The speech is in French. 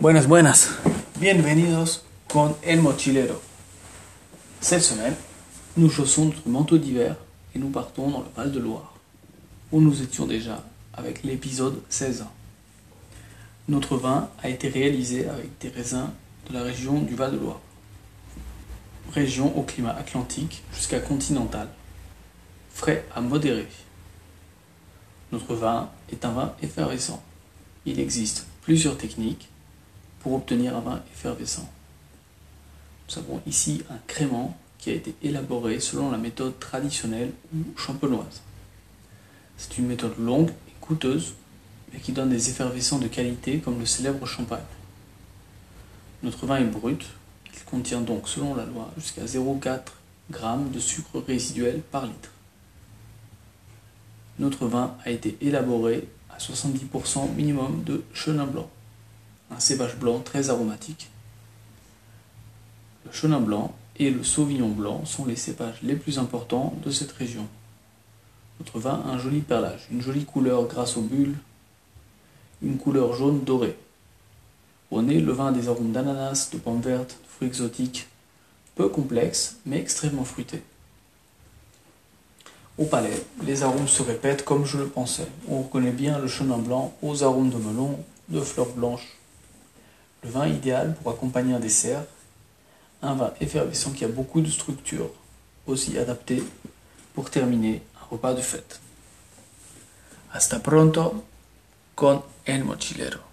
Buenas, buenas. Bienvenidos con El Mochilero. Cette semaine, nous chaussons notre manteau d'hiver et nous partons dans le Val de Loire, où nous étions déjà avec l'épisode 16. Notre vin a été réalisé avec des raisins de la région du Val de Loire, région au climat atlantique jusqu'à continental, frais à modéré. Notre vin est un vin effervescent. Il existe plusieurs techniques pour obtenir un vin effervescent. Nous avons ici un crément qui a été élaboré selon la méthode traditionnelle ou champenoise. C'est une méthode longue et coûteuse, mais qui donne des effervescents de qualité comme le célèbre champagne. Notre vin est brut, il contient donc selon la loi jusqu'à 0,4 g de sucre résiduel par litre. Notre vin a été élaboré à 70% minimum de chenin blanc, un cépage blanc très aromatique. Le chenin blanc et le sauvignon blanc sont les cépages les plus importants de cette région. Notre vin a un joli perlage, une jolie couleur grâce aux bulles, une couleur jaune dorée. Au nez, le vin a des arômes d'ananas, de pommes vertes, de fruits exotiques, peu complexes mais extrêmement fruités. Au palais, les arômes se répètent comme je le pensais. On reconnaît bien le chenin blanc aux arômes de melon, de fleurs blanches. Le vin idéal pour accompagner un dessert. Un vin effervescent qui a beaucoup de structure, aussi adapté pour terminer un repas de fête. Hasta pronto con el mochilero.